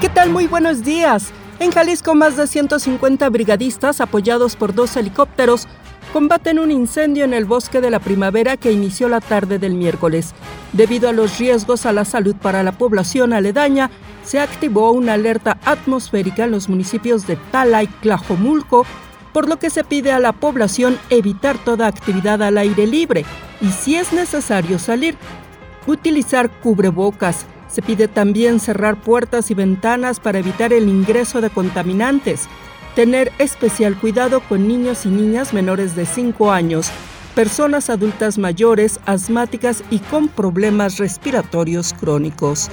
¿Qué tal? Muy buenos días. En Jalisco, más de 150 brigadistas, apoyados por dos helicópteros, combaten un incendio en el bosque de la primavera que inició la tarde del miércoles. Debido a los riesgos a la salud para la población aledaña, se activó una alerta atmosférica en los municipios de Tala y Tlajomulco, por lo que se pide a la población evitar toda actividad al aire libre y, si es necesario salir, utilizar cubrebocas, se pide también cerrar puertas y ventanas para evitar el ingreso de contaminantes, tener especial cuidado con niños y niñas menores de 5 años, personas adultas mayores, asmáticas y con problemas respiratorios crónicos.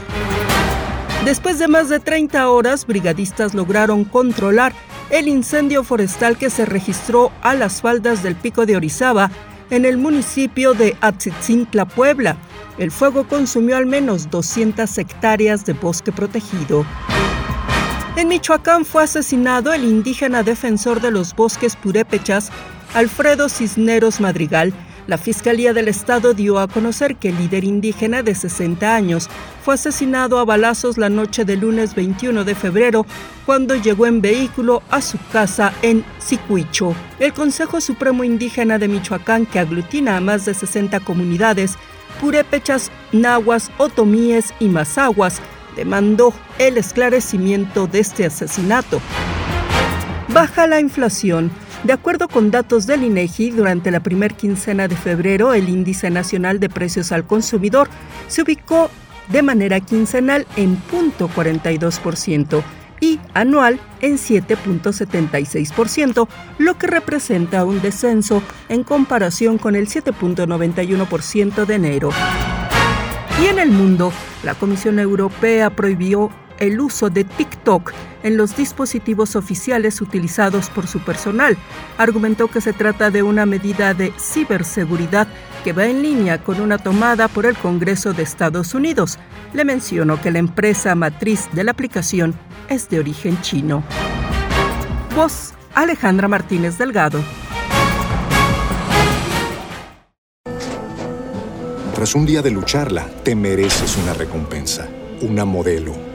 Después de más de 30 horas, brigadistas lograron controlar el incendio forestal que se registró a las faldas del Pico de Orizaba en el municipio de Atzitzintla, Puebla. El fuego consumió al menos 200 hectáreas de bosque protegido. En Michoacán fue asesinado el indígena defensor de los bosques purépechas, Alfredo Cisneros Madrigal, la Fiscalía del Estado dio a conocer que el líder indígena de 60 años fue asesinado a balazos la noche del lunes 21 de febrero cuando llegó en vehículo a su casa en Sicuicho. El Consejo Supremo Indígena de Michoacán, que aglutina a más de 60 comunidades, purépechas, nahuas, otomíes y mazaguas, demandó el esclarecimiento de este asesinato. Baja la inflación. De acuerdo con datos del INEGI, durante la primera quincena de febrero, el índice nacional de precios al consumidor se ubicó de manera quincenal en 0.42% y anual en 7.76%, lo que representa un descenso en comparación con el 7.91% de enero. Y en el mundo, la Comisión Europea prohibió el uso de TikTok en los dispositivos oficiales utilizados por su personal. Argumentó que se trata de una medida de ciberseguridad que va en línea con una tomada por el Congreso de Estados Unidos. Le mencionó que la empresa matriz de la aplicación es de origen chino. Voz Alejandra Martínez Delgado. Tras un día de lucharla, te mereces una recompensa, una modelo